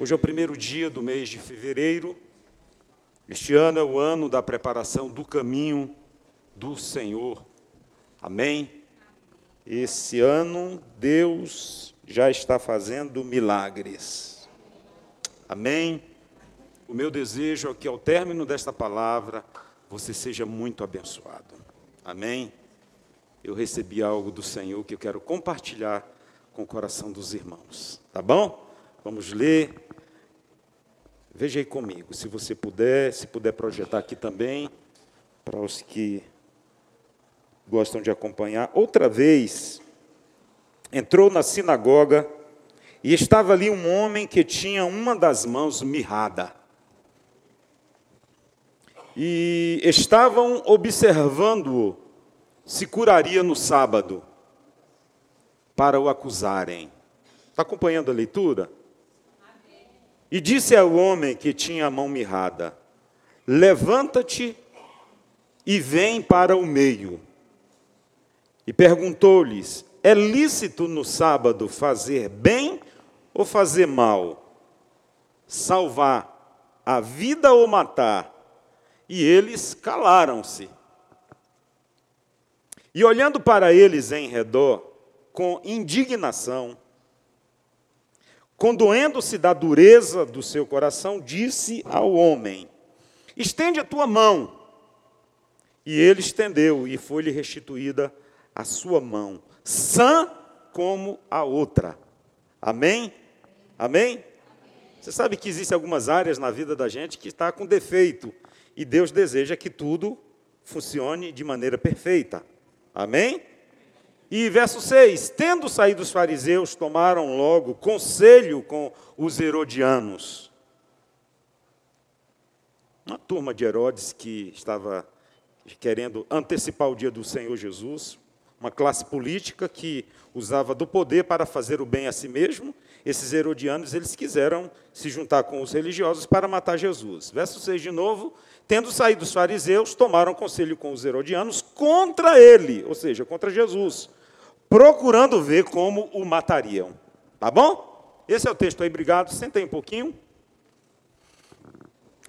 Hoje é o primeiro dia do mês de fevereiro. Este ano é o ano da preparação do caminho do Senhor. Amém? Esse ano Deus já está fazendo milagres. Amém? O meu desejo é que ao término desta palavra você seja muito abençoado. Amém? Eu recebi algo do Senhor que eu quero compartilhar com o coração dos irmãos. Tá bom? Vamos ler. Veja aí comigo, se você puder, se puder projetar aqui também, para os que gostam de acompanhar. Outra vez, entrou na sinagoga e estava ali um homem que tinha uma das mãos mirrada. E estavam observando-o se curaria no sábado para o acusarem. Está acompanhando a leitura? E disse ao homem que tinha a mão mirrada: Levanta-te e vem para o meio. E perguntou-lhes: É lícito no sábado fazer bem ou fazer mal? Salvar a vida ou matar? E eles calaram-se. E olhando para eles em redor, com indignação, condoendo-se da dureza do seu coração, disse ao homem: Estende a tua mão. E ele estendeu, e foi-lhe restituída a sua mão, sã como a outra. Amém? Amém? Você sabe que existem algumas áreas na vida da gente que está com defeito, e Deus deseja que tudo funcione de maneira perfeita. Amém? E verso 6: Tendo saído os fariseus, tomaram logo conselho com os herodianos. Uma turma de Herodes que estava querendo antecipar o dia do Senhor Jesus, uma classe política que usava do poder para fazer o bem a si mesmo. Esses herodianos, eles quiseram se juntar com os religiosos para matar Jesus. Verso 6 de novo, tendo saído os fariseus, tomaram conselho com os herodianos contra ele, ou seja, contra Jesus procurando ver como o matariam. Tá bom? Esse é o texto aí, obrigado. Senta aí um pouquinho.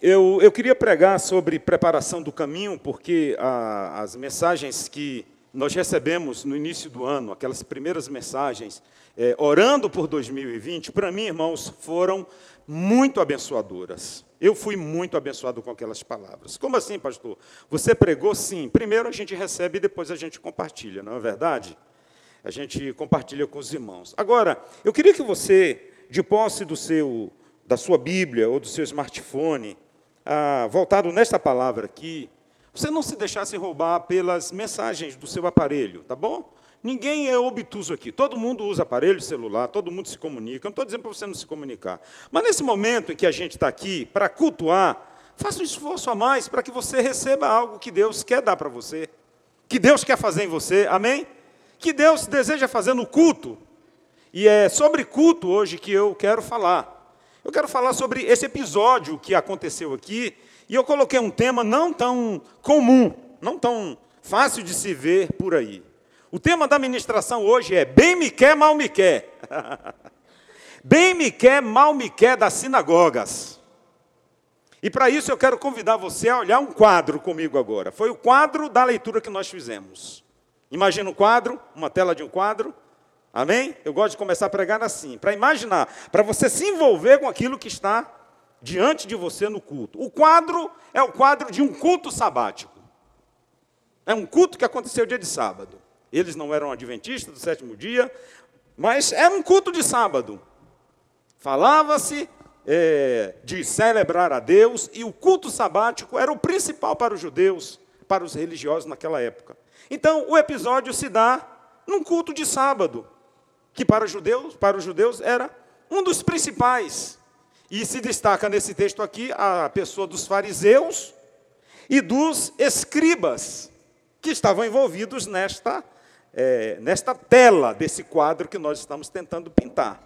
Eu, eu queria pregar sobre preparação do caminho, porque a, as mensagens que nós recebemos no início do ano, aquelas primeiras mensagens, é, orando por 2020, para mim, irmãos, foram muito abençoadoras. Eu fui muito abençoado com aquelas palavras. Como assim, pastor? Você pregou? Sim. Primeiro a gente recebe e depois a gente compartilha, não é verdade? A gente compartilha com os irmãos. Agora, eu queria que você, de posse do seu, da sua Bíblia ou do seu smartphone, ah, voltado nesta palavra aqui, você não se deixasse roubar pelas mensagens do seu aparelho, tá bom? Ninguém é obtuso aqui. Todo mundo usa aparelho celular, todo mundo se comunica. Eu não estou dizendo para você não se comunicar. Mas nesse momento em que a gente está aqui para cultuar, faça um esforço a mais para que você receba algo que Deus quer dar para você, que Deus quer fazer em você. Amém? Que Deus deseja fazer no culto. E é sobre culto hoje que eu quero falar. Eu quero falar sobre esse episódio que aconteceu aqui, e eu coloquei um tema não tão comum, não tão fácil de se ver por aí. O tema da ministração hoje é Bem me quer, mal me quer. Bem me quer, mal me quer das sinagogas. E para isso eu quero convidar você a olhar um quadro comigo agora. Foi o quadro da leitura que nós fizemos. Imagina um quadro, uma tela de um quadro. Amém? Eu gosto de começar a pregar assim, para imaginar, para você se envolver com aquilo que está diante de você no culto. O quadro é o quadro de um culto sabático. É um culto que aconteceu dia de sábado. Eles não eram adventistas do sétimo dia, mas era um culto de sábado. Falava-se é, de celebrar a Deus, e o culto sabático era o principal para os judeus, para os religiosos naquela época. Então, o episódio se dá num culto de sábado, que para os judeus, para os judeus era um dos principais. E se destaca nesse texto aqui a pessoa dos fariseus e dos escribas, que estavam envolvidos nesta, é, nesta tela desse quadro que nós estamos tentando pintar.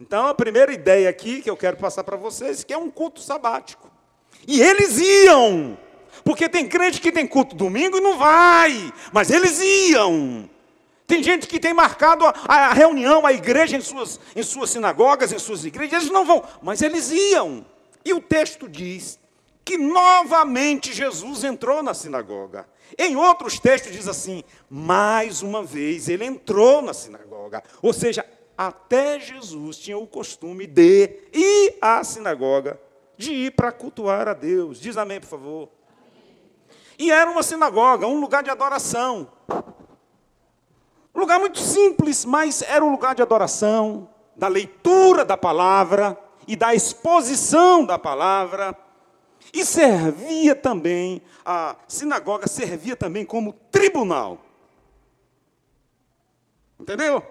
Então, a primeira ideia aqui que eu quero passar para vocês, que é um culto sabático. E eles iam porque tem crente que tem culto domingo e não vai, mas eles iam. Tem gente que tem marcado a, a, reunião, a igreja em suas, em suas sinagogas, em suas igrejas, eles não vão, mas eles iam. E o texto diz que novamente Jesus entrou na sinagoga. Em outros textos diz assim: mais uma vez ele entrou na sinagoga. Ou seja, até Jesus tinha o costume de ir à sinagoga, de ir para cultuar a Deus. Diz amém, por favor. E era uma sinagoga, um lugar de adoração. Um lugar muito simples, mas era um lugar de adoração, da leitura da palavra e da exposição da palavra. E servia também, a sinagoga servia também como tribunal. Entendeu?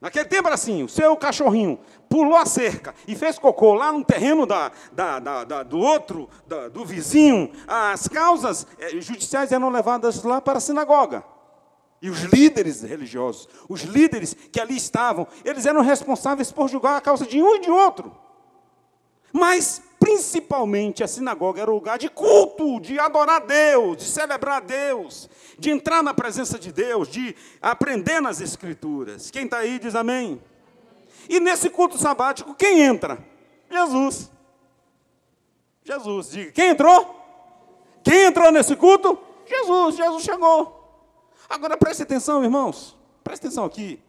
Naquele tempo era assim: o seu cachorrinho pulou a cerca e fez cocô lá no terreno da, da, da, da do outro, do vizinho, as causas eh, judiciais eram levadas lá para a sinagoga. E os líderes religiosos, os líderes que ali estavam, eles eram responsáveis por julgar a causa de um e de outro. Mas, principalmente, a sinagoga era o lugar de culto, de adorar Deus, de celebrar Deus, de entrar na presença de Deus, de aprender nas Escrituras. Quem está aí diz amém. E nesse culto sabático, quem entra? Jesus. Jesus, diga. Quem entrou? Quem entrou nesse culto? Jesus. Jesus chegou. Agora preste atenção, irmãos. Preste atenção aqui.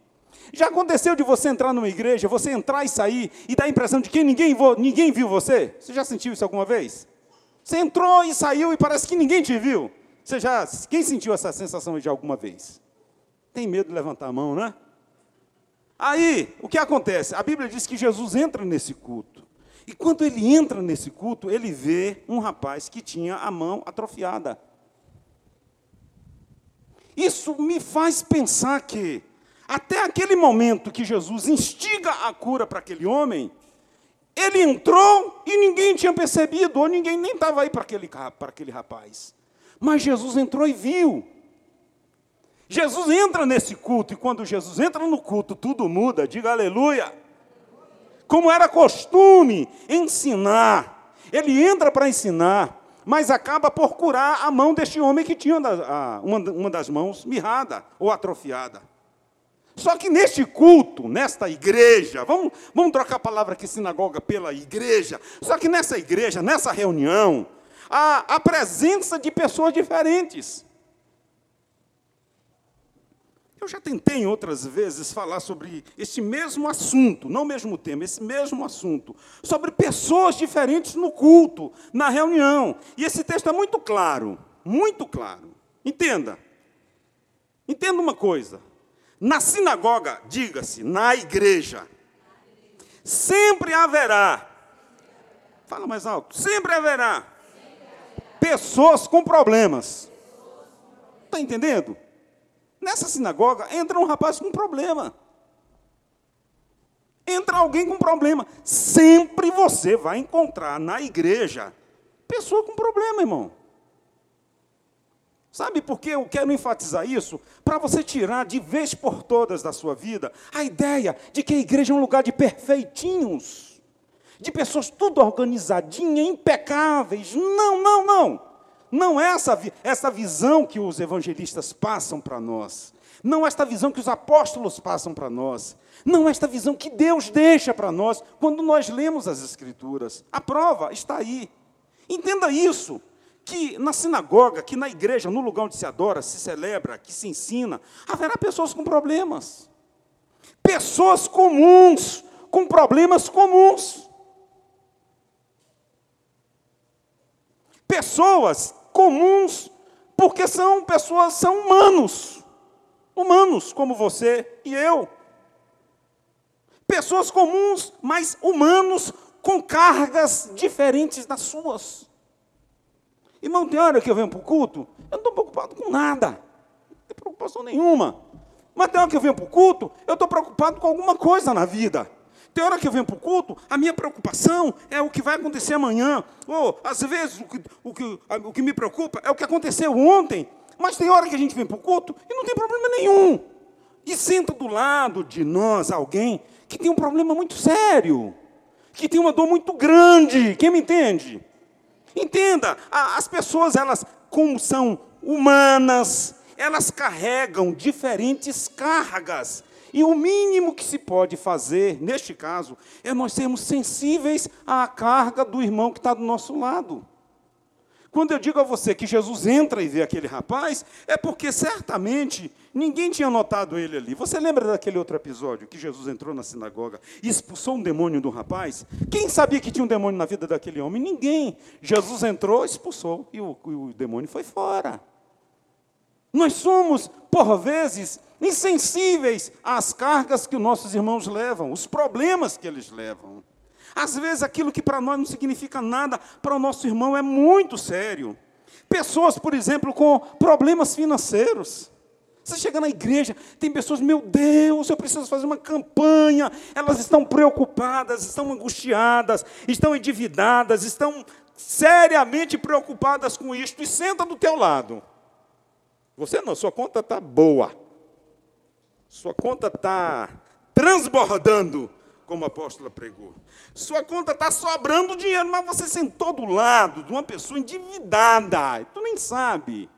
Já aconteceu de você entrar numa igreja, você entrar e sair e dar a impressão de que ninguém, ninguém viu você? Você já sentiu isso alguma vez? Você entrou e saiu e parece que ninguém te viu. Você já, quem sentiu essa sensação de alguma vez? Tem medo de levantar a mão, né? Aí, o que acontece? A Bíblia diz que Jesus entra nesse culto. E quando ele entra nesse culto, ele vê um rapaz que tinha a mão atrofiada. Isso me faz pensar que até aquele momento que Jesus instiga a cura para aquele homem, ele entrou e ninguém tinha percebido, ou ninguém nem estava aí para aquele, para aquele rapaz. Mas Jesus entrou e viu. Jesus entra nesse culto, e quando Jesus entra no culto, tudo muda, diga aleluia. Como era costume ensinar, ele entra para ensinar, mas acaba por curar a mão deste homem que tinha uma das mãos mirrada ou atrofiada. Só que neste culto, nesta igreja, vamos, vamos trocar a palavra aqui, sinagoga, pela igreja. Só que nessa igreja, nessa reunião, há a presença de pessoas diferentes. Eu já tentei outras vezes falar sobre esse mesmo assunto, não o mesmo tema, esse mesmo assunto, sobre pessoas diferentes no culto, na reunião. E esse texto é muito claro, muito claro. Entenda. Entenda uma coisa. Na sinagoga, diga-se, na igreja, sempre haverá, fala mais alto, sempre haverá pessoas com problemas. Está entendendo? Nessa sinagoga entra um rapaz com problema. Entra alguém com problema. Sempre você vai encontrar na igreja pessoa com problema, irmão. Sabe por que eu quero enfatizar isso? Para você tirar de vez por todas da sua vida a ideia de que a igreja é um lugar de perfeitinhos, de pessoas tudo organizadinhas, impecáveis. Não, não, não. Não é essa, essa visão que os evangelistas passam para nós. Não é esta visão que os apóstolos passam para nós. Não é esta visão que Deus deixa para nós quando nós lemos as Escrituras. A prova está aí. Entenda isso que na sinagoga, que na igreja, no lugar onde se adora, se celebra, que se ensina, haverá pessoas com problemas. Pessoas comuns, com problemas comuns. Pessoas comuns, porque são pessoas, são humanos. Humanos como você e eu. Pessoas comuns, mas humanos com cargas diferentes das suas. Irmão, tem hora que eu venho para o culto, eu não estou preocupado com nada. Não tem preocupação nenhuma. Mas tem hora que eu venho para o culto, eu estou preocupado com alguma coisa na vida. Tem hora que eu venho para o culto, a minha preocupação é o que vai acontecer amanhã. Ou, às vezes, o que, o, que, o que me preocupa é o que aconteceu ontem. Mas tem hora que a gente vem para o culto e não tem problema nenhum. E senta do lado de nós alguém que tem um problema muito sério, que tem uma dor muito grande. Quem me entende? Entenda, as pessoas, elas, como são humanas, elas carregam diferentes cargas. E o mínimo que se pode fazer, neste caso, é nós sermos sensíveis à carga do irmão que está do nosso lado. Quando eu digo a você que Jesus entra e vê aquele rapaz, é porque certamente ninguém tinha notado ele ali. Você lembra daquele outro episódio que Jesus entrou na sinagoga e expulsou um demônio do rapaz? Quem sabia que tinha um demônio na vida daquele homem? Ninguém. Jesus entrou, expulsou e o, o demônio foi fora. Nós somos, por vezes, insensíveis às cargas que os nossos irmãos levam, os problemas que eles levam. Às vezes aquilo que para nós não significa nada, para o nosso irmão é muito sério. Pessoas, por exemplo, com problemas financeiros. Você chega na igreja, tem pessoas, meu Deus, eu preciso fazer uma campanha. Elas estão preocupadas, estão angustiadas, estão endividadas, estão seriamente preocupadas com isto e senta do teu lado. Você não, sua conta está boa. Sua conta está transbordando como a apóstola pregou. Sua conta está sobrando dinheiro, mas você sentou do lado de uma pessoa endividada, tu nem sabe.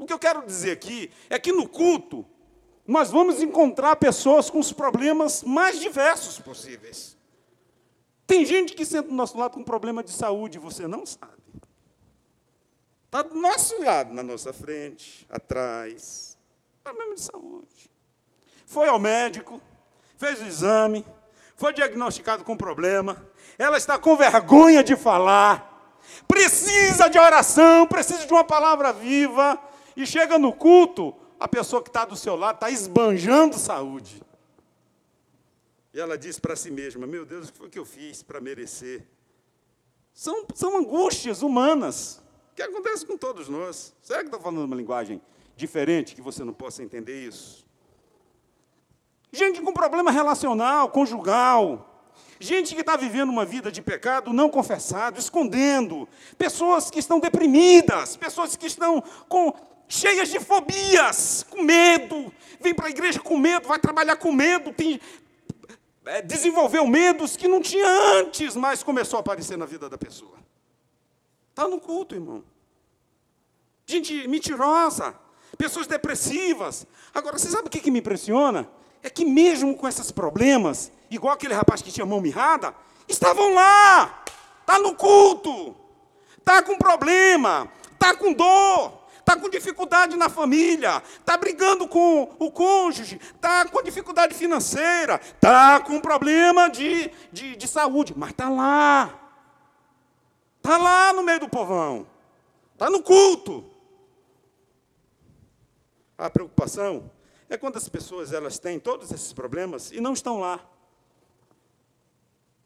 O que eu quero dizer aqui é que no culto, nós vamos encontrar pessoas com os problemas mais diversos possíveis. Tem gente que senta do nosso lado com problema de saúde, você não sabe. Está do nosso lado, na nossa frente, atrás. Problema de saúde. Foi ao médico, fez o exame, foi diagnosticado com problema, ela está com vergonha de falar, precisa de oração, precisa de uma palavra viva, e chega no culto, a pessoa que está do seu lado está esbanjando saúde. E ela diz para si mesma: Meu Deus, o que foi que eu fiz para merecer? São, são angústias humanas que acontecem com todos nós. Será que estou falando uma linguagem diferente que você não possa entender isso? Gente com problema relacional, conjugal. Gente que está vivendo uma vida de pecado não confessado, escondendo. Pessoas que estão deprimidas, pessoas que estão com, cheias de fobias, com medo. Vem para a igreja com medo, vai trabalhar com medo, tem, é, desenvolveu medos que não tinha antes, mas começou a aparecer na vida da pessoa. Está no culto, irmão. Gente mentirosa, pessoas depressivas. Agora, você sabe o que, que me impressiona? é que mesmo com esses problemas, igual aquele rapaz que tinha mão mirrada, estavam lá, está no culto, está com problema, está com dor, está com dificuldade na família, está brigando com o cônjuge, está com dificuldade financeira, está com problema de, de, de saúde, mas está lá, está lá no meio do povão, está no culto. A preocupação é quando as pessoas elas têm todos esses problemas e não estão lá.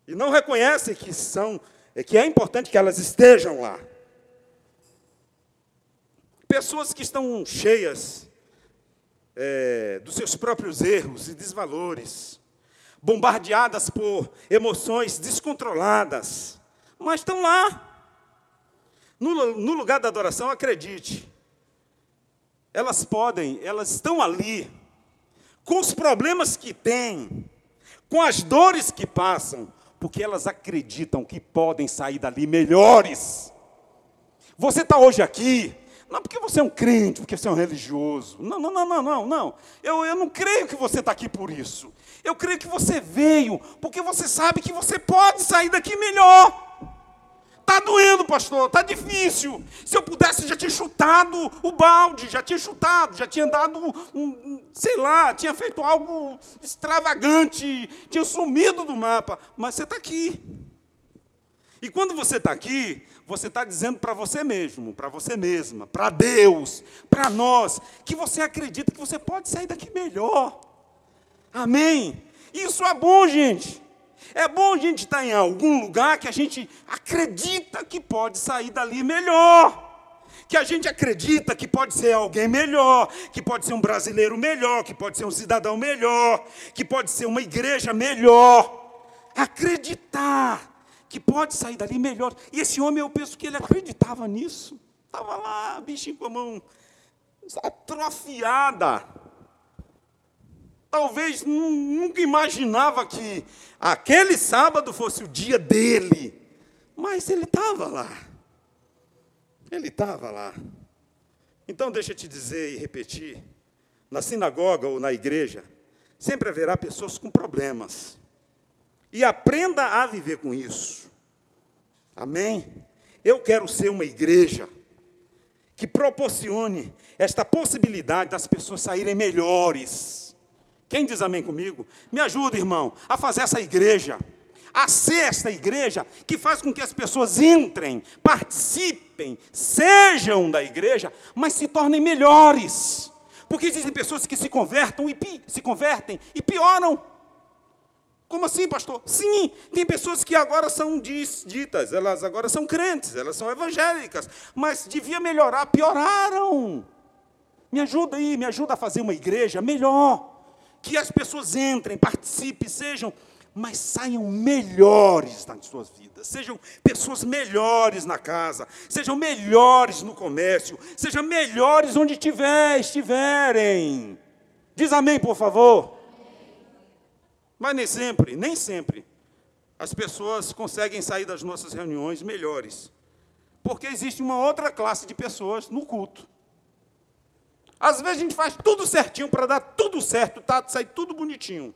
E não reconhecem que são, é que é importante que elas estejam lá. Pessoas que estão cheias é, dos seus próprios erros e desvalores, bombardeadas por emoções descontroladas, mas estão lá. No, no lugar da adoração, acredite, elas podem, elas estão ali, com os problemas que têm, com as dores que passam, porque elas acreditam que podem sair dali melhores. Você está hoje aqui, não porque você é um crente, porque você é um religioso. Não, não, não, não, não, não. Eu, eu não creio que você está aqui por isso. Eu creio que você veio porque você sabe que você pode sair daqui melhor. Está doendo, pastor, está difícil. Se eu pudesse, já tinha chutado o balde, já tinha chutado, já tinha dado, um, sei lá, tinha feito algo extravagante, tinha sumido do mapa. Mas você está aqui. E quando você está aqui, você está dizendo para você mesmo, para você mesma, para Deus, para nós, que você acredita que você pode sair daqui melhor. Amém? Isso é bom, gente. É bom a gente estar em algum lugar que a gente acredita que pode sair dali melhor. Que a gente acredita que pode ser alguém melhor, que pode ser um brasileiro melhor, que pode ser um cidadão melhor, que pode ser uma igreja melhor. Acreditar que pode sair dali melhor. E esse homem, eu penso que ele acreditava nisso. Estava lá, bichinho com a mão atrofiada talvez nunca imaginava que aquele sábado fosse o dia dele, mas ele estava lá. Ele estava lá. Então, deixa eu te dizer e repetir: na sinagoga ou na igreja, sempre haverá pessoas com problemas. E aprenda a viver com isso. Amém? Eu quero ser uma igreja que proporcione esta possibilidade das pessoas saírem melhores. Quem diz amém comigo? Me ajuda, irmão, a fazer essa igreja, a ser esta igreja que faz com que as pessoas entrem, participem, sejam da igreja, mas se tornem melhores. Porque existem pessoas que se convertem e se convertem e pioram. Como assim, pastor? Sim, tem pessoas que agora são ditas, elas agora são crentes, elas são evangélicas, mas devia melhorar, pioraram. Me ajuda aí, me ajuda a fazer uma igreja melhor. Que as pessoas entrem, participem, sejam, mas saiam melhores nas suas vidas. Sejam pessoas melhores na casa, sejam melhores no comércio, sejam melhores onde tiver, estiverem. Diz amém, por favor. Mas nem sempre, nem sempre, as pessoas conseguem sair das nossas reuniões melhores. Porque existe uma outra classe de pessoas no culto. Às vezes a gente faz tudo certinho para dar tudo certo, tá, sair tudo bonitinho.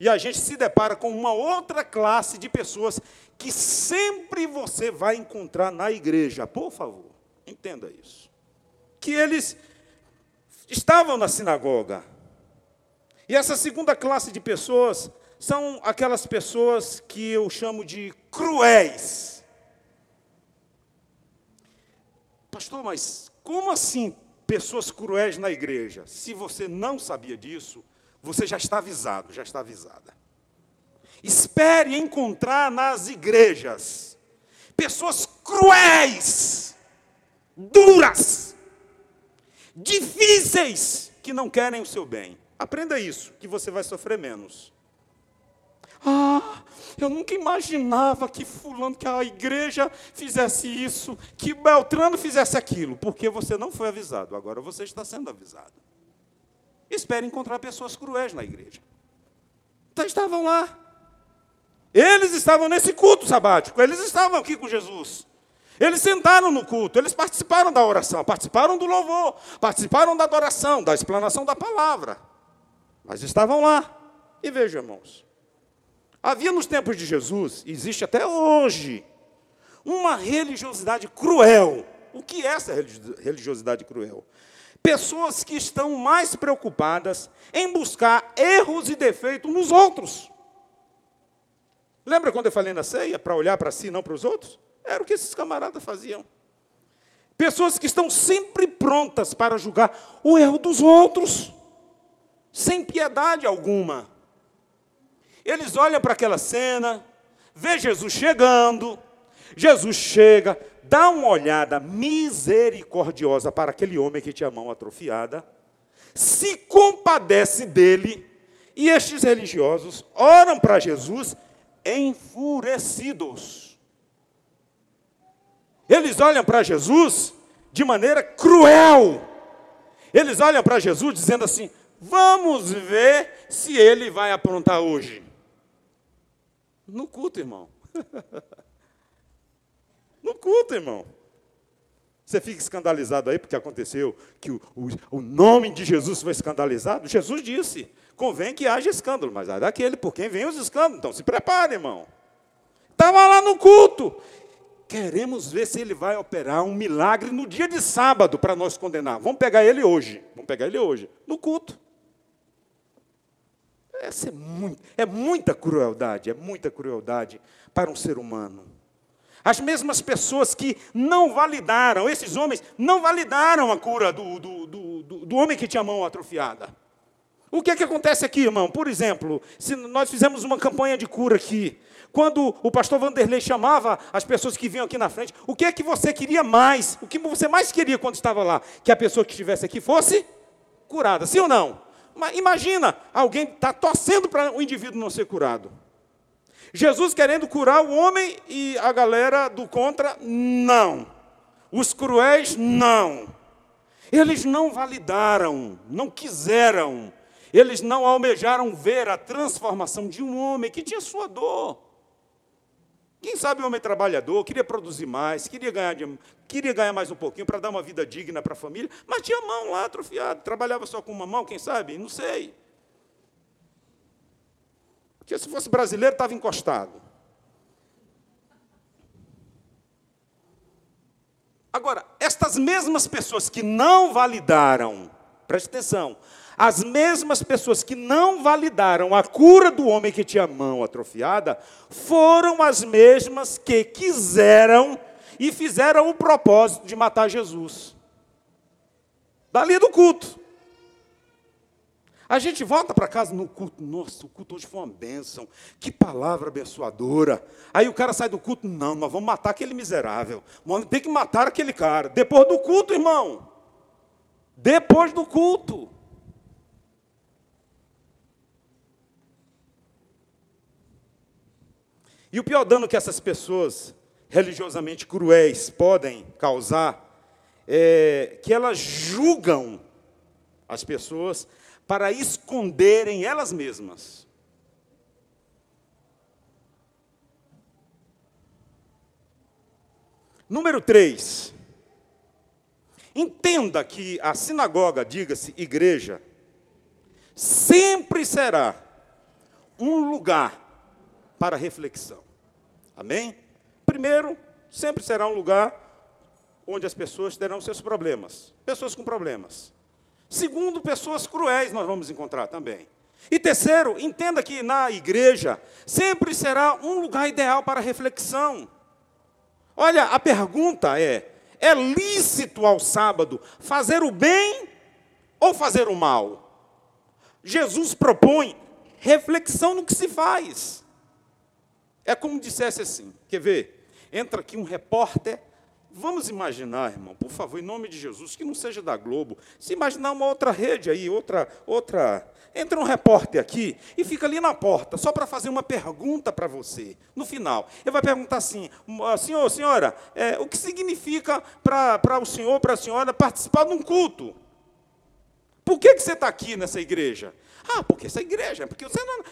E a gente se depara com uma outra classe de pessoas que sempre você vai encontrar na igreja. Por favor, entenda isso. Que eles estavam na sinagoga, e essa segunda classe de pessoas são aquelas pessoas que eu chamo de cruéis. Pastor, mas como assim pessoas cruéis na igreja? Se você não sabia disso, você já está avisado, já está avisada. Espere encontrar nas igrejas pessoas cruéis, duras, difíceis, que não querem o seu bem. Aprenda isso, que você vai sofrer menos. Ah, eu nunca imaginava que fulano, que a igreja fizesse isso, que Beltrano fizesse aquilo, porque você não foi avisado, agora você está sendo avisado. Espere encontrar pessoas cruéis na igreja. Então estavam lá. Eles estavam nesse culto sabático, eles estavam aqui com Jesus. Eles sentaram no culto, eles participaram da oração, participaram do louvor, participaram da adoração, da explanação da palavra. Mas estavam lá. E veja, irmãos, havia nos tempos de Jesus, existe até hoje, uma religiosidade cruel. O que é essa religiosidade cruel? Pessoas que estão mais preocupadas em buscar erros e defeitos nos outros. Lembra quando eu falei na ceia, para olhar para si, não para os outros? Era o que esses camaradas faziam. Pessoas que estão sempre prontas para julgar o erro dos outros sem piedade alguma. Eles olham para aquela cena, vê Jesus chegando, Jesus chega, dá uma olhada misericordiosa para aquele homem que tinha a mão atrofiada, se compadece dele, e estes religiosos oram para Jesus enfurecidos. Eles olham para Jesus de maneira cruel. Eles olham para Jesus dizendo assim: Vamos ver se ele vai aprontar hoje. No culto, irmão. no culto, irmão. Você fica escandalizado aí porque aconteceu que o, o, o, nome de Jesus foi escandalizado. Jesus disse: convém que haja escândalo, mas é daquele por quem vem os escândalos. Então se prepare, irmão. Estava lá no culto. Queremos ver se ele vai operar um milagre no dia de sábado para nós condenar. Vamos pegar ele hoje. Vamos pegar ele hoje. No culto. Essa é, muito, é muita crueldade, é muita crueldade para um ser humano. As mesmas pessoas que não validaram, esses homens não validaram a cura do, do, do, do, homem que tinha a mão atrofiada. O que é que acontece aqui, irmão? Por exemplo, se nós fizemos uma campanha de cura aqui, quando o pastor Vanderlei chamava as pessoas que vinham aqui na frente, o que é que você queria mais? O que você mais queria quando estava lá? Que a pessoa que estivesse aqui fosse curada, sim ou não? Imagina, alguém está torcendo para o indivíduo não ser curado. Jesus querendo curar o homem e a galera do contra, não. Os cruéis, não. Eles não validaram, não quiseram, eles não almejaram ver a transformação de um homem que tinha sua dor. Quem sabe o homem trabalhador, queria produzir mais, queria ganhar, queria ganhar mais um pouquinho para dar uma vida digna para a família, mas tinha mão lá atrofiada, trabalhava só com uma mão, quem sabe? Não sei. Porque se fosse brasileiro, estava encostado. Agora, estas mesmas pessoas que não validaram, preste atenção, as mesmas pessoas que não validaram a cura do homem que tinha a mão atrofiada, foram as mesmas que quiseram e fizeram o propósito de matar Jesus. Dali do culto. A gente volta para casa no culto. Nossa, o culto hoje foi uma bênção. Que palavra abençoadora. Aí o cara sai do culto. Não, nós vamos matar aquele miserável. Tem que matar aquele cara. Depois do culto, irmão. Depois do culto. E o pior dano que essas pessoas religiosamente cruéis podem causar é que elas julgam as pessoas para esconderem elas mesmas. Número 3. Entenda que a sinagoga, diga-se igreja, sempre será um lugar para reflexão. Amém? Primeiro, sempre será um lugar onde as pessoas terão seus problemas. Pessoas com problemas. Segundo, pessoas cruéis nós vamos encontrar também. E terceiro, entenda que na igreja sempre será um lugar ideal para reflexão. Olha, a pergunta é: é lícito ao sábado fazer o bem ou fazer o mal? Jesus propõe reflexão no que se faz. É como dissesse assim: quer ver? Entra aqui um repórter. Vamos imaginar, irmão, por favor, em nome de Jesus, que não seja da Globo. Se imaginar uma outra rede aí, outra, outra. Entra um repórter aqui e fica ali na porta, só para fazer uma pergunta para você. No final, ele vai perguntar assim: senhor, senhora, é, o que significa para o senhor, para a senhora, participar de um culto? Por que, que você está aqui nessa igreja? Ah, porque essa igreja, porque você não.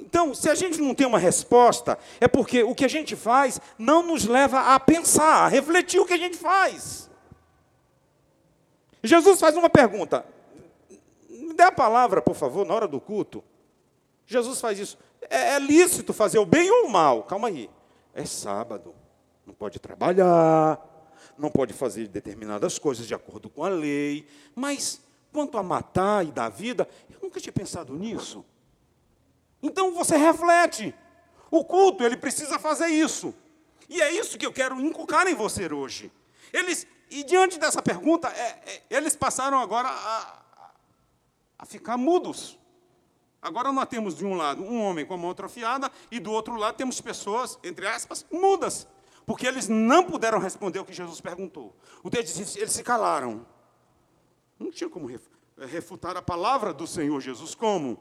Então, se a gente não tem uma resposta, é porque o que a gente faz não nos leva a pensar, a refletir o que a gente faz. Jesus faz uma pergunta. Me dê a palavra, por favor, na hora do culto. Jesus faz isso. É, é lícito fazer o bem ou o mal? Calma aí. É sábado. Não pode trabalhar. Não pode fazer determinadas coisas de acordo com a lei. Mas, quanto a matar e dar vida, eu nunca tinha pensado nisso. Então você reflete. O culto, ele precisa fazer isso. E é isso que eu quero inculcar em você hoje. Eles, e diante dessa pergunta, é, é, eles passaram agora a, a ficar mudos. Agora nós temos de um lado um homem com a mão atrofiada e do outro lado temos pessoas, entre aspas, mudas. Porque eles não puderam responder o que Jesus perguntou. O texto diz, eles se calaram. Não tinha como refutar a palavra do Senhor Jesus. Como?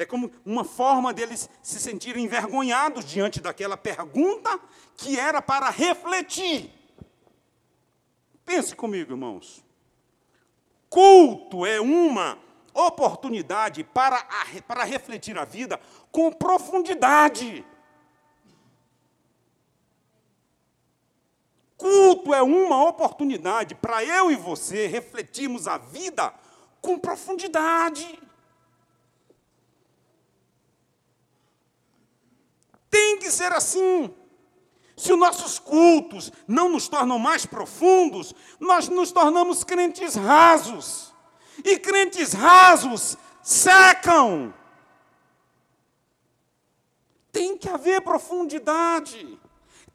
É como uma forma deles se sentirem envergonhados diante daquela pergunta que era para refletir. Pense comigo, irmãos. Culto é uma oportunidade para, para refletir a vida com profundidade. Culto é uma oportunidade para eu e você refletirmos a vida com profundidade. Tem que ser assim. Se os nossos cultos não nos tornam mais profundos, nós nos tornamos crentes rasos. E crentes rasos secam. Tem que haver profundidade.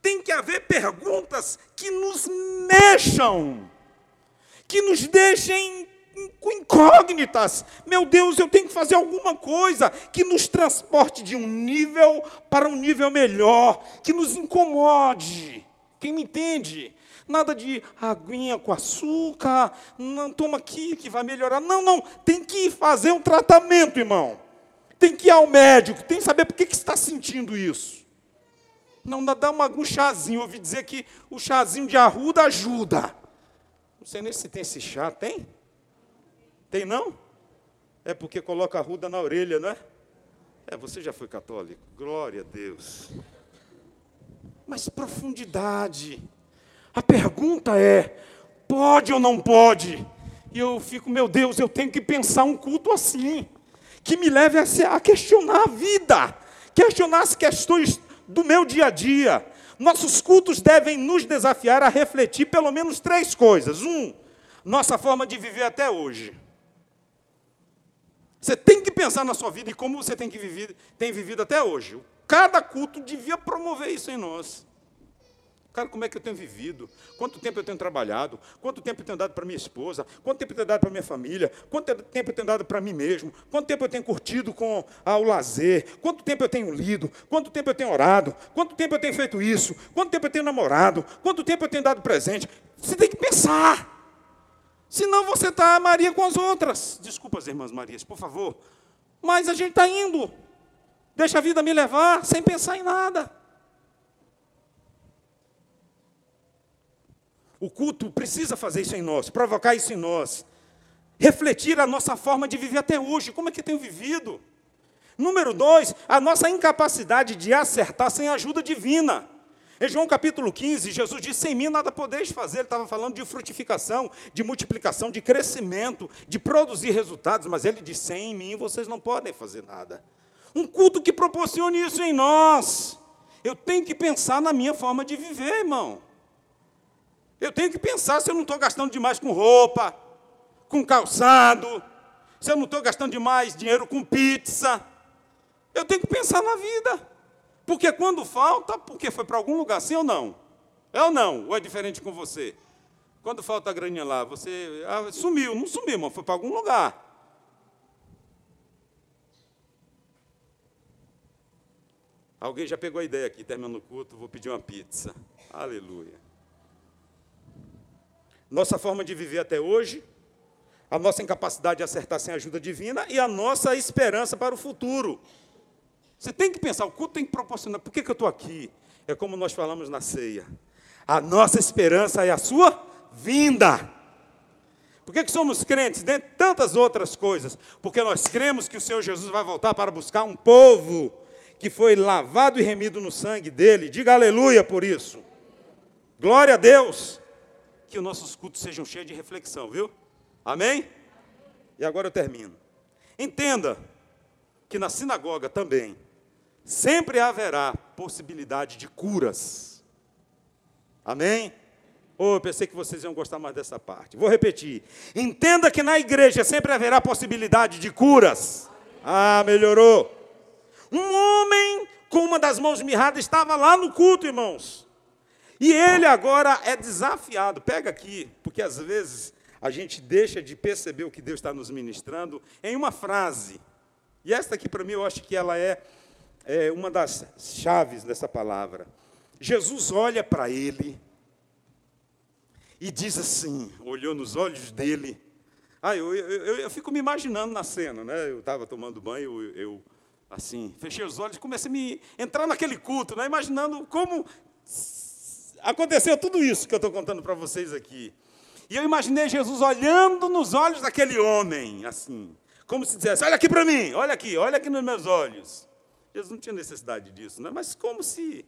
Tem que haver perguntas que nos mexam, que nos deixem incógnitas. Meu Deus, eu tenho que fazer alguma coisa que nos transporte de um nível para um nível melhor, que nos incomode. Quem me entende? Nada de aguinha com açúcar, não toma aqui que vai melhorar. Não, não, tem que fazer um tratamento, irmão. Tem que ir ao médico, tem que saber por que, que está sentindo isso. Não dá uma, um chazinho, ouvi dizer que o chazinho de arruda ajuda. Não sei nem se tem esse chá, tem? Tem não? É porque coloca a ruda na orelha, não é? É, você já foi católico. Glória a Deus. Mas profundidade. A pergunta é: pode ou não pode? E eu fico, meu Deus, eu tenho que pensar um culto assim, que me leve a, questionar a vida, questionar as questões do meu dia a dia. Nossos cultos devem nos desafiar a refletir pelo menos três coisas. Um, nossa forma de viver até hoje. Você tem que pensar na sua vida e como você tem, que viver, tem vivido até hoje. Cada culto devia promover isso em nós. Cara, como é que eu tenho vivido? Quanto tempo eu tenho trabalhado? Quanto tempo eu tenho dado para minha esposa? Quanto tempo eu tenho dado para minha família? Quanto tempo eu tenho dado para mim mesmo? Quanto tempo eu tenho curtido com ah, o lazer? Quanto tempo eu tenho lido? Quanto tempo eu tenho orado? Quanto tempo eu tenho feito isso? Quanto tempo eu tenho namorado? Quanto tempo eu tenho dado presente? Você tem que pensar. Senão você está Maria com as outras. Desculpa as irmãs Marias, por favor. Mas a gente está indo. Deixa a vida me levar sem pensar em nada. O culto precisa fazer isso em nós, provocar isso em nós. Refletir a nossa forma de viver até hoje, como é que eu tenho vivido. Número dois, a nossa incapacidade de acertar sem ajuda divina. Em João capítulo 15, Jesus disse: Sem mim nada podeis fazer. Ele estava falando de frutificação, de multiplicação, de crescimento, de produzir resultados, mas ele disse: Sem mim vocês não podem fazer nada. Um culto que proporcione isso em nós. Eu tenho que pensar na minha forma de viver, irmão. Eu tenho que pensar se eu não estou gastando demais com roupa, com calçado, se eu não estou gastando demais dinheiro com pizza. Eu tenho que pensar na vida. Porque quando falta, porque foi para algum lugar, sim ou não? É ou não? Ou é diferente com você? Quando falta a graninha lá, você ah, sumiu, não sumiu, mas foi para algum lugar. Alguém já pegou a ideia aqui, terminando o culto, vou pedir uma pizza. Aleluia nossa forma de viver até hoje, a nossa incapacidade de acertar sem ajuda divina e a nossa esperança para o futuro. Você tem que pensar, o culto tem que proporcionar. Por que, que eu estou aqui? É como nós falamos na ceia. A nossa esperança é a sua vinda. Por que, que somos crentes? Dentre tantas outras coisas. Porque nós cremos que o Senhor Jesus vai voltar para buscar um povo que foi lavado e remido no sangue dele. Diga aleluia por isso. Glória a Deus que os nossos cultos sejam cheios de reflexão, viu? Amém? E agora eu termino. Entenda que na sinagoga também sempre haverá possibilidade de curas. Amém? Oh, eu pensei que vocês iam gostar mais dessa parte. Vou repetir. Entenda que na igreja sempre haverá possibilidade de curas. Ah, melhorou. Um homem com uma das mãos mirradas estava lá no culto, irmãos. E ele agora é desafiado. Pega aqui, porque às vezes a gente deixa de perceber o que Deus está nos ministrando em uma frase. E esta aqui, para mim, eu acho que ela é, é uma das chaves dessa palavra. Jesus olha para ele e diz assim, olhou nos olhos dele. Ah, eu, eu, eu, eu fico me imaginando na cena, né? Eu estava tomando banho, eu, eu, assim, fechei os olhos, comecei a me entrar naquele culto, né? Imaginando como aconteceu tudo isso que eu estou contando para vocês aqui. E eu imaginei Jesus olhando nos olhos daquele homem, assim, como se dissesse: Olha aqui para mim, olha aqui, olha aqui nos meus olhos. Jesus não tinha necessidade disso, né? mas como se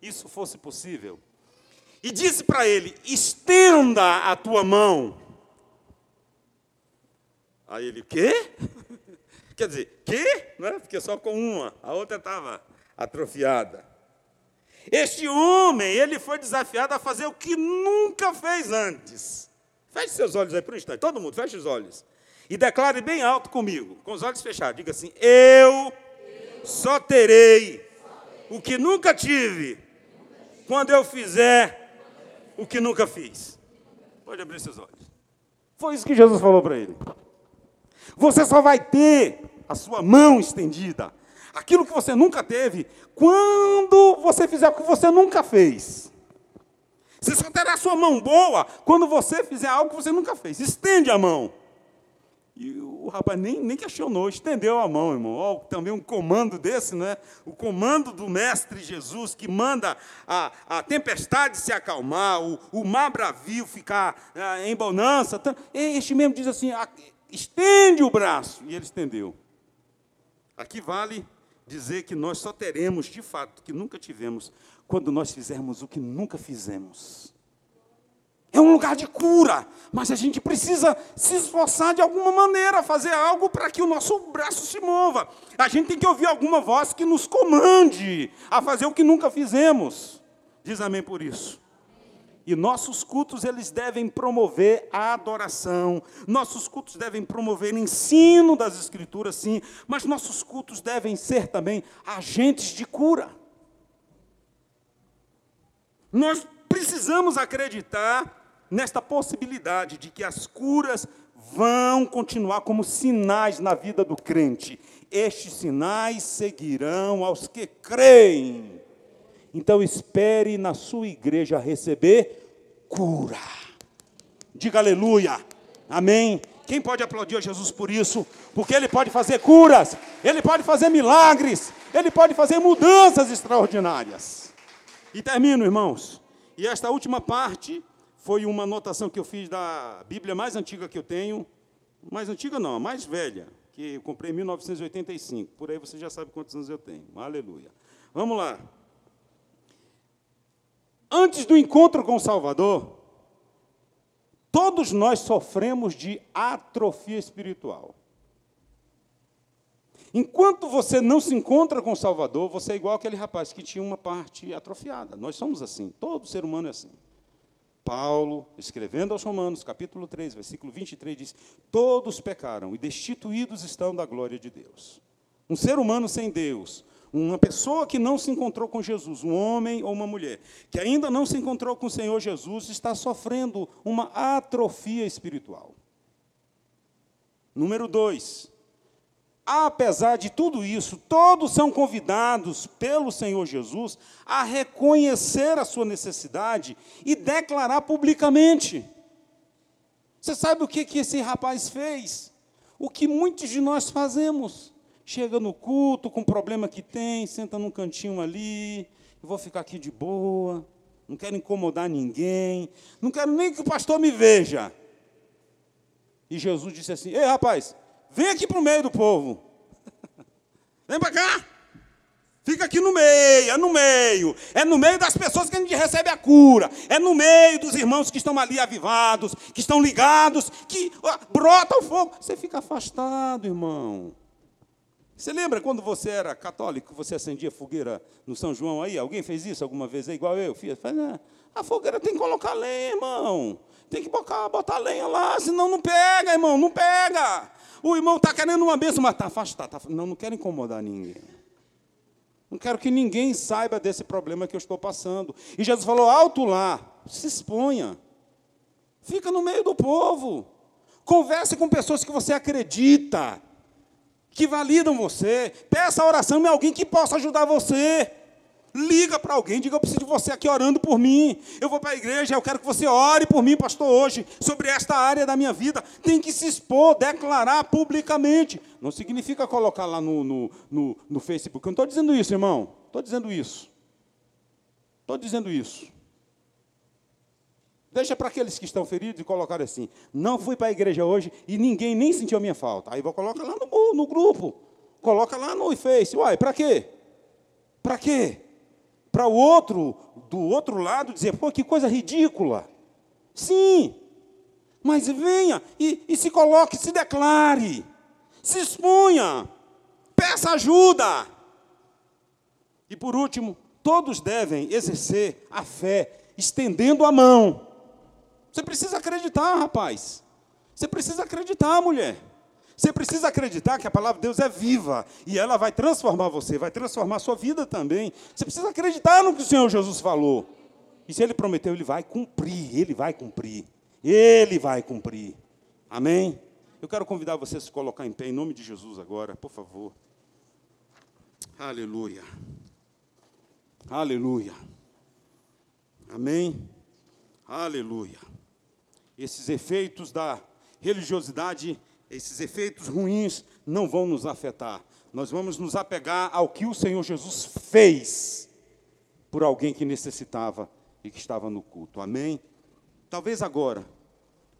isso fosse possível. E disse para ele: Estenda a tua mão. Aí ele: Quê? Quer dizer, quê? É? Porque só com uma, a outra estava atrofiada. Este homem, ele foi desafiado a fazer o que nunca fez antes. Feche seus olhos aí por um instante, todo mundo, feche os olhos. E declare bem alto comigo, com os olhos fechados. Diga assim: Eu só terei o que nunca tive quando eu fizer o que nunca fiz. Pode abrir seus olhos. Foi isso que Jesus falou para ele. Você só vai ter a sua mão estendida aquilo que você nunca teve, quando você fizer o que você nunca fez. Você só terá a sua mão boa quando você fizer algo que você nunca fez. Estende a mão. E o rapaz nem, nem questionou, estendeu a mão, irmão. Oh, também um comando desse, né? O comando do Mestre Jesus que manda a, a tempestade se acalmar, o, o mar bravio ficar ah, em bonança. Este mesmo diz assim: estende o braço. E ele estendeu. Aqui vale dizer que nós só teremos, de fato, que nunca tivemos, quando nós fizermos o que nunca fizemos. É um lugar de cura, mas a gente precisa se esforçar de alguma maneira, fazer algo para que o nosso braço se mova. A gente tem que ouvir alguma voz que nos comande a fazer o que nunca fizemos. Diz amém por isso. E nossos cultos eles devem promover a adoração. Nossos cultos devem promover o ensino das escrituras, sim, mas nossos cultos devem ser também agentes de cura. Nós precisamos acreditar nesta possibilidade de que as curas vão continuar como sinais na vida do crente. Estes sinais seguirão aos que creem. Então espere na sua igreja receber cura. Diga aleluia. Amém. Quem pode aplaudir a Jesus por isso? Porque ele pode fazer curas, ele pode fazer milagres, ele pode fazer mudanças extraordinárias. E termino, irmãos. E esta última parte foi uma anotação que eu fiz da Bíblia mais antiga que eu tenho, mais antiga não, a mais velha, que eu comprei em 1985. Por aí você já sabe quantos anos eu tenho. Aleluia. Vamos lá. Antes do encontro com o Salvador, todos nós sofremos de atrofia espiritual. Enquanto você não se encontra com o Salvador, você é igual aquele rapaz que tinha uma parte atrofiada. Nós somos assim, todo ser humano é assim. Paulo, escrevendo aos Romanos, capítulo 3, versículo 23, diz: Todos pecaram e destituídos estão da glória de Deus. Um ser humano sem Deus, uma pessoa que não se encontrou com Jesus, um homem ou uma mulher, que ainda não se encontrou com o Senhor Jesus, está sofrendo uma atrofia espiritual. Número dois, apesar de tudo isso, todos são convidados pelo Senhor Jesus a reconhecer a sua necessidade e declarar publicamente. Você sabe o que, que esse rapaz fez? O que muitos de nós fazemos. Chega no culto com o problema que tem, senta num cantinho ali, vou ficar aqui de boa, não quero incomodar ninguém, não quero nem que o pastor me veja. E Jesus disse assim: Ei, rapaz, Vem aqui para o meio do povo. Vem para cá. Fica aqui no meio, é no meio. É no meio das pessoas que a gente recebe a cura. É no meio dos irmãos que estão ali avivados, que estão ligados, que ó, brota o fogo. Você fica afastado, irmão. Você lembra quando você era católico, você acendia fogueira no São João aí? Alguém fez isso alguma vez? É igual eu fiz. Ah, a fogueira tem que colocar lenha, irmão. Tem que botar, botar lenha lá, senão não pega, irmão, não pega. O irmão está querendo uma bênção, mas está afastado. Tá, não, não quero incomodar ninguém. Não quero que ninguém saiba desse problema que eu estou passando. E Jesus falou: alto lá, se exponha. Fica no meio do povo. Converse com pessoas que você acredita, que validam você. Peça oração em alguém que possa ajudar você. Liga para alguém, diga: Eu preciso de você aqui orando por mim. Eu vou para a igreja, eu quero que você ore por mim, pastor, hoje, sobre esta área da minha vida. Tem que se expor, declarar publicamente. Não significa colocar lá no, no, no, no Facebook. Eu não estou dizendo isso, irmão. Estou dizendo isso. Estou dizendo isso. Deixa para aqueles que estão feridos e colocar assim: Não fui para a igreja hoje e ninguém nem sentiu a minha falta. Aí vou colocar lá no, no grupo. Coloca lá no Face. Uai, para quê? Para quê? Para o outro, do outro lado, dizer, pô, que coisa ridícula. Sim, mas venha e, e se coloque, se declare, se expunha, peça ajuda. E por último, todos devem exercer a fé, estendendo a mão. Você precisa acreditar, rapaz. Você precisa acreditar, mulher. Você precisa acreditar que a palavra de Deus é viva e ela vai transformar você, vai transformar a sua vida também. Você precisa acreditar no que o Senhor Jesus falou. E se ele prometeu, ele vai cumprir, ele vai cumprir. Ele vai cumprir. Amém? Eu quero convidar você a se colocar em pé em nome de Jesus agora, por favor. Aleluia. Aleluia. Amém? Aleluia. Esses efeitos da religiosidade esses efeitos ruins não vão nos afetar. Nós vamos nos apegar ao que o Senhor Jesus fez por alguém que necessitava e que estava no culto. Amém? Talvez agora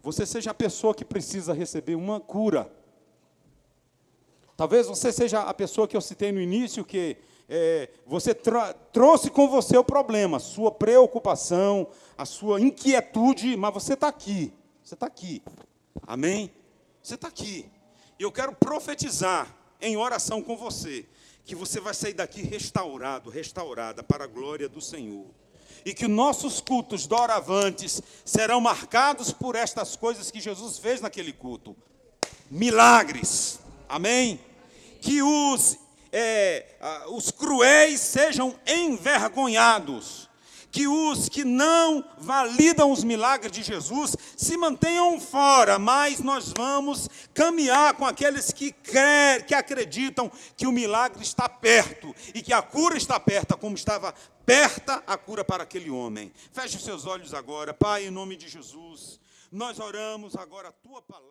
você seja a pessoa que precisa receber uma cura. Talvez você seja a pessoa que eu citei no início, que é, você trouxe com você o problema, sua preocupação, a sua inquietude, mas você está aqui. Você está aqui. Amém? Você está aqui. Eu quero profetizar em oração com você, que você vai sair daqui restaurado, restaurada para a glória do Senhor. E que nossos cultos doravantes serão marcados por estas coisas que Jesus fez naquele culto. Milagres. Amém? Que os, é, os cruéis sejam envergonhados que os que não validam os milagres de Jesus se mantenham fora, mas nós vamos caminhar com aqueles que querem, que acreditam que o milagre está perto e que a cura está perto, como estava perto a cura para aquele homem. Feche os seus olhos agora, Pai, em nome de Jesus. Nós oramos agora a tua palavra.